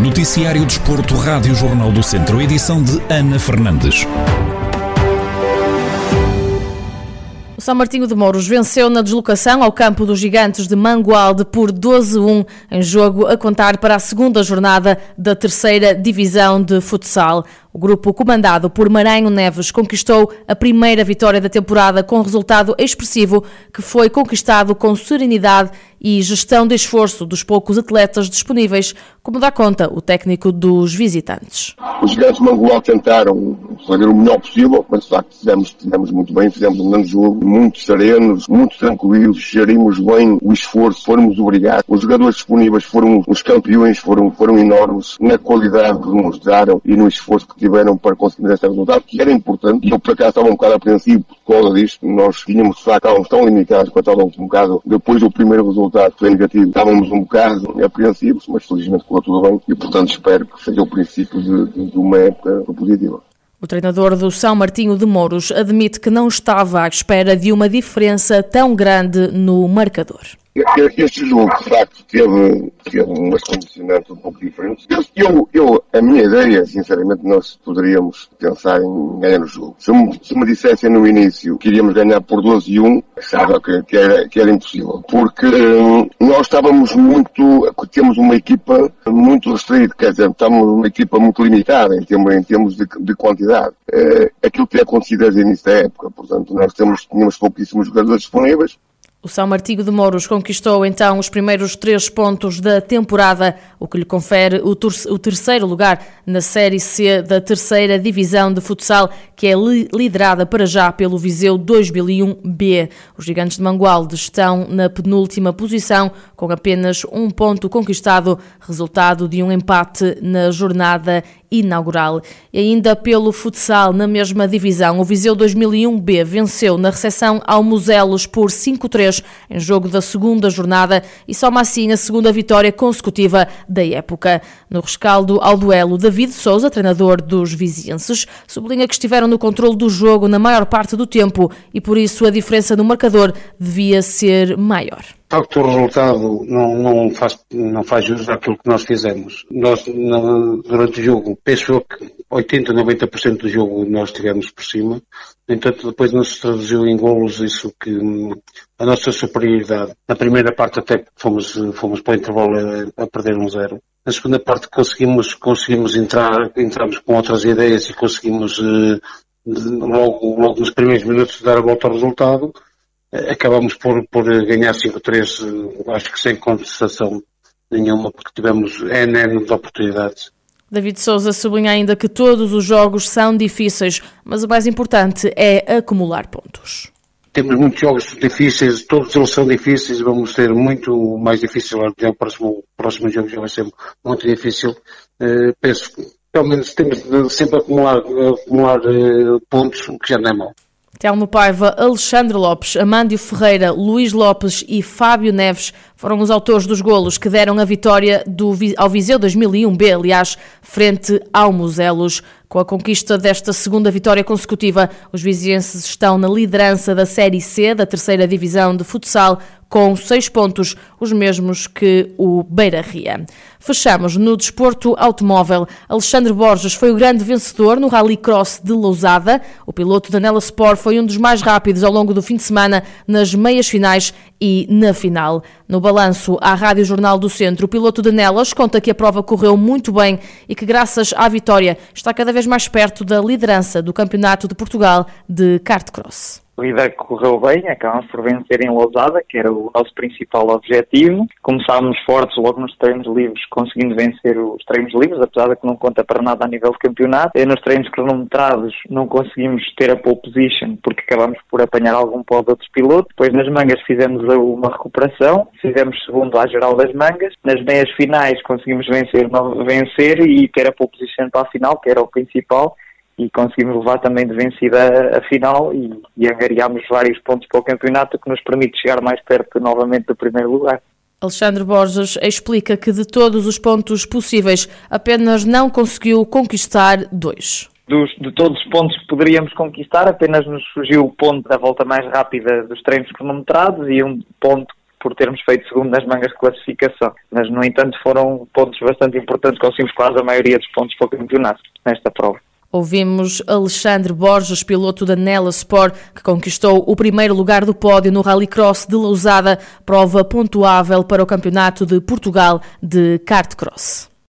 Noticiário Desporto, Rádio Jornal do Centro, edição de Ana Fernandes. O São Martinho de Mouros venceu na deslocação ao campo dos Gigantes de Mangualde por 12-1, em jogo a contar para a segunda jornada da terceira divisão de futsal. O grupo comandado por Maranhão Neves conquistou a primeira vitória da temporada com resultado expressivo que foi conquistado com serenidade e gestão de esforço dos poucos atletas disponíveis, como dá conta o técnico dos visitantes. Os gigantes Mangual tentaram fazer o melhor possível, mas de facto fizemos, fizemos muito bem, fizemos um grande jogo, muito serenos, muito tranquilos, gerimos bem o esforço, fomos obrigados. Os jogadores disponíveis foram os campeões, foram, foram enormes na qualidade que demonstraram e no esforço que tiveram para conseguir este resultado, que era importante. E eu, por acaso, estava um bocado apreensivo causa disto. Nós tínhamos, de facto, estávamos tão limitados quanto estávamos um bocado, depois do primeiro resultado que foi negativo, estávamos um bocado apreensivos, mas felizmente correu tudo bem e, portanto, espero que seja o princípio de, de, uma época positiva. O treinador do São Martinho de Mouros admite que não estava à espera de uma diferença tão grande no marcador. Este jogo, de facto, teve, teve umas condicionantes um pouco diferentes. Eu, eu, a minha ideia, sinceramente, nós poderíamos pensar em ganhar o jogo. Se me, se me dissessem no início que iríamos ganhar por 12 e 1, achava que, que, era, que era impossível. Porque hum, nós estávamos muito, temos uma equipa muito restrita, quer dizer, estamos uma equipa muito limitada em termos, em termos de, de quantidade. É, aquilo que tinha acontecido desde o início da época. Portanto, nós temos, tínhamos pouquíssimos jogadores disponíveis, o São Martinho de Mouros conquistou então os primeiros três pontos da temporada, o que lhe confere o, terceiro lugar na Série C da terceira divisão de futsal, que é liderada para já pelo Viseu 2001B. Os gigantes de Mangualde estão na penúltima posição, com apenas um ponto conquistado, resultado de um empate na jornada inaugural. E ainda pelo futsal, na mesma divisão, o Viseu 2001B venceu na recepção ao Muselos por 5-3 em jogo da segunda jornada e soma assim a segunda vitória consecutiva da época. No rescaldo ao duelo, David Souza, treinador dos vizienses, sublinha que estiveram no controle do jogo na maior parte do tempo e por isso a diferença no marcador devia ser maior facto o resultado não, não, faz, não faz jus àquilo que nós fizemos. Nós, durante o jogo, penso que 80, 90% do jogo nós estivemos por cima. No entanto, depois não se traduziu em golos isso que a nossa superioridade. Na primeira parte até fomos, fomos para o intervalo a, a perder um zero. Na segunda parte conseguimos, conseguimos entrar, entramos com outras ideias e conseguimos eh, logo, logo nos primeiros minutos dar a volta ao resultado acabamos por, por ganhar 5-3, acho que sem contestação nenhuma, porque tivemos N, de oportunidades. David Souza sublinha ainda que todos os jogos são difíceis, mas o mais importante é acumular pontos. Temos muitos jogos difíceis, todos eles são difíceis, vamos ter muito mais difícil, o próximo, próximo jogo já vai ser muito difícil. Uh, penso que pelo menos temos de sempre acumular, acumular uh, pontos, o que já não é mau. Telmo Paiva, Alexandre Lopes, Amândio Ferreira, Luís Lopes e Fábio Neves foram os autores dos golos que deram a vitória do, ao Viseu 2001B, aliás, frente ao Muselos. Com a conquista desta segunda vitória consecutiva, os vizienses estão na liderança da Série C da terceira divisão de futsal, com seis pontos, os mesmos que o Beira Ria. Fechamos no desporto automóvel. Alexandre Borges foi o grande vencedor no Rally Cross de Lousada. O piloto da Nela Sport foi um dos mais rápidos ao longo do fim de semana nas meias finais e na final. No balanço. À Rádio Jornal do Centro, o piloto de Nelas conta que a prova correu muito bem e que, graças à vitória, está cada vez mais perto da liderança do Campeonato de Portugal de kart cross corrida correu bem, acabamos por vencer em Lousada, que era o nosso principal objetivo. Começámos fortes logo nos treinos livres, conseguindo vencer os treinos livres, apesar de que não conta para nada a nível de campeonato. E nos treinos cronometrados não conseguimos ter a pole position, porque acabamos por apanhar algum pó de outros pilotos. Depois nas mangas fizemos uma recuperação, fizemos segundo à geral das mangas. Nas meias finais conseguimos vencer, vencer e ter a pole position para a final, que era o principal e conseguimos levar também de vencida a final e, e angariámos vários pontos para o campeonato que nos permite chegar mais perto novamente do primeiro lugar. Alexandre Borges explica que de todos os pontos possíveis apenas não conseguiu conquistar dois. Dos, de todos os pontos que poderíamos conquistar, apenas nos surgiu o ponto da volta mais rápida dos treinos cronometrados e um ponto por termos feito segundo nas mangas de classificação. Mas, no entanto, foram pontos bastante importantes, conseguimos quase a maioria dos pontos para o campeonato nesta prova. Ouvimos Alexandre Borges, piloto da Nela Sport, que conquistou o primeiro lugar do pódio no Rallycross de Lousada, prova pontuável para o Campeonato de Portugal de Kart Cross.